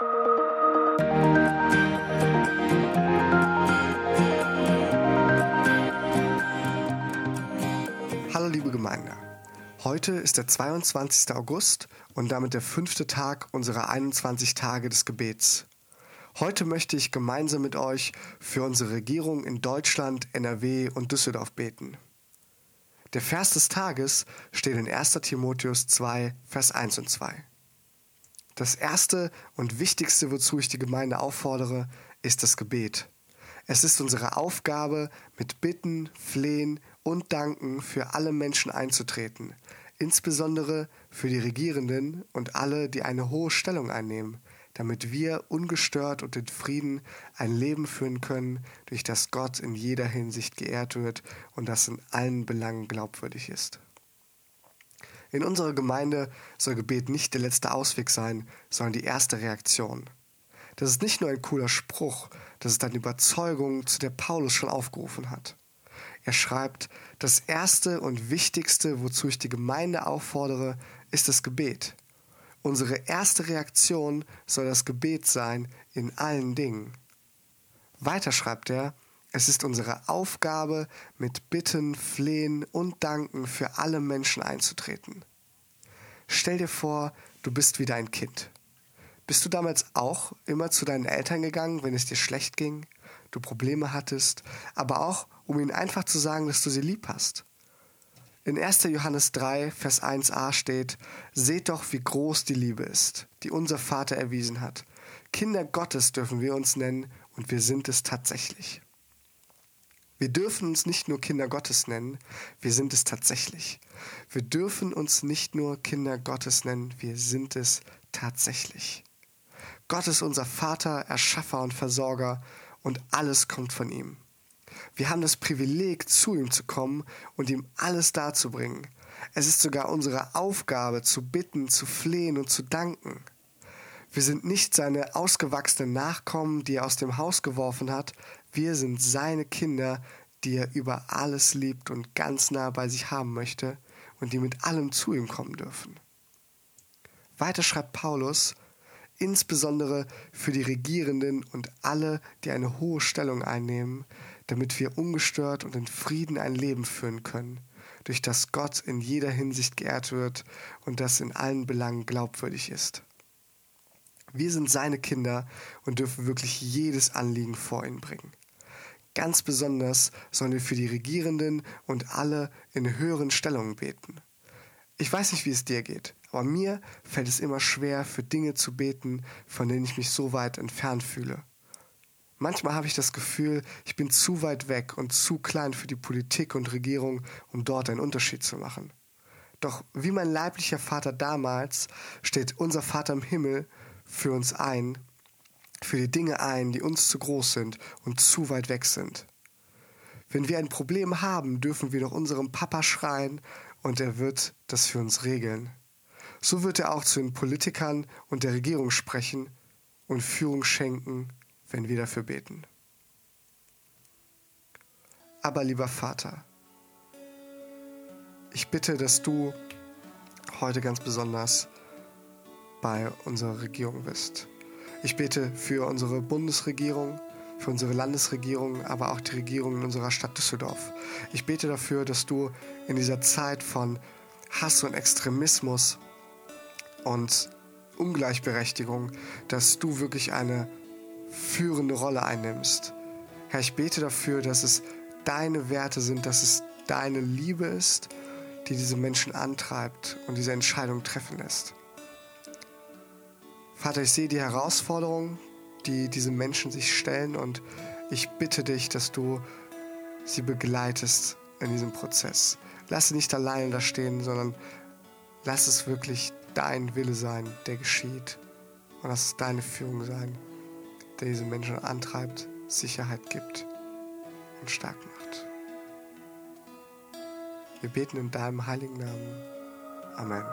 Hallo liebe Gemeinde. Heute ist der 22. August und damit der fünfte Tag unserer 21 Tage des Gebets. Heute möchte ich gemeinsam mit euch für unsere Regierung in Deutschland, NRW und Düsseldorf beten. Der Vers des Tages steht in 1. Timotheus 2, Vers 1 und 2. Das erste und wichtigste, wozu ich die Gemeinde auffordere, ist das Gebet. Es ist unsere Aufgabe, mit Bitten, Flehen und Danken für alle Menschen einzutreten, insbesondere für die Regierenden und alle, die eine hohe Stellung einnehmen, damit wir ungestört und in Frieden ein Leben führen können, durch das Gott in jeder Hinsicht geehrt wird und das in allen Belangen glaubwürdig ist. In unserer Gemeinde soll Gebet nicht der letzte Ausweg sein, sondern die erste Reaktion. Das ist nicht nur ein cooler Spruch, das ist eine Überzeugung, zu der Paulus schon aufgerufen hat. Er schreibt, das Erste und Wichtigste, wozu ich die Gemeinde auffordere, ist das Gebet. Unsere erste Reaktion soll das Gebet sein in allen Dingen. Weiter schreibt er, es ist unsere Aufgabe, mit Bitten, Flehen und Danken für alle Menschen einzutreten. Stell dir vor, du bist wieder ein Kind. Bist du damals auch immer zu deinen Eltern gegangen, wenn es dir schlecht ging, du Probleme hattest, aber auch, um ihnen einfach zu sagen, dass du sie lieb hast? In 1. Johannes 3, Vers 1a steht, Seht doch, wie groß die Liebe ist, die unser Vater erwiesen hat. Kinder Gottes dürfen wir uns nennen und wir sind es tatsächlich. Wir dürfen uns nicht nur Kinder Gottes nennen, wir sind es tatsächlich. Wir dürfen uns nicht nur Kinder Gottes nennen, wir sind es tatsächlich. Gott ist unser Vater, Erschaffer und Versorger und alles kommt von ihm. Wir haben das Privileg, zu ihm zu kommen und ihm alles darzubringen. Es ist sogar unsere Aufgabe, zu bitten, zu flehen und zu danken. Wir sind nicht seine ausgewachsenen Nachkommen, die er aus dem Haus geworfen hat. Wir sind seine Kinder, die er über alles liebt und ganz nah bei sich haben möchte und die mit allem zu ihm kommen dürfen. Weiter schreibt Paulus, insbesondere für die Regierenden und alle, die eine hohe Stellung einnehmen, damit wir ungestört und in Frieden ein Leben führen können, durch das Gott in jeder Hinsicht geehrt wird und das in allen Belangen glaubwürdig ist. Wir sind seine Kinder und dürfen wirklich jedes Anliegen vor ihn bringen. Ganz besonders sollen wir für die Regierenden und alle in höheren Stellungen beten. Ich weiß nicht, wie es dir geht, aber mir fällt es immer schwer, für Dinge zu beten, von denen ich mich so weit entfernt fühle. Manchmal habe ich das Gefühl, ich bin zu weit weg und zu klein für die Politik und Regierung, um dort einen Unterschied zu machen. Doch wie mein leiblicher Vater damals steht unser Vater im Himmel für uns ein, für die Dinge ein, die uns zu groß sind und zu weit weg sind. Wenn wir ein Problem haben, dürfen wir nach unserem Papa schreien und er wird das für uns regeln. So wird er auch zu den Politikern und der Regierung sprechen und Führung schenken wenn wir dafür beten. Aber lieber Vater, ich bitte, dass du heute ganz besonders bei unserer Regierung bist. Ich bete für unsere Bundesregierung, für unsere Landesregierung, aber auch die Regierung in unserer Stadt Düsseldorf. Ich bete dafür, dass du in dieser Zeit von Hass und Extremismus und Ungleichberechtigung, dass du wirklich eine führende Rolle einnimmst. Herr, ich bete dafür, dass es deine Werte sind, dass es deine Liebe ist, die diese Menschen antreibt und diese Entscheidung treffen lässt. Vater, ich sehe die Herausforderungen, die diese Menschen sich stellen und ich bitte dich, dass du sie begleitest in diesem Prozess. Lass sie nicht alleine da stehen, sondern lass es wirklich dein Wille sein, der geschieht. Und lass es deine Führung sein der diese Menschen antreibt, Sicherheit gibt und stark macht. Wir beten in deinem heiligen Namen. Amen.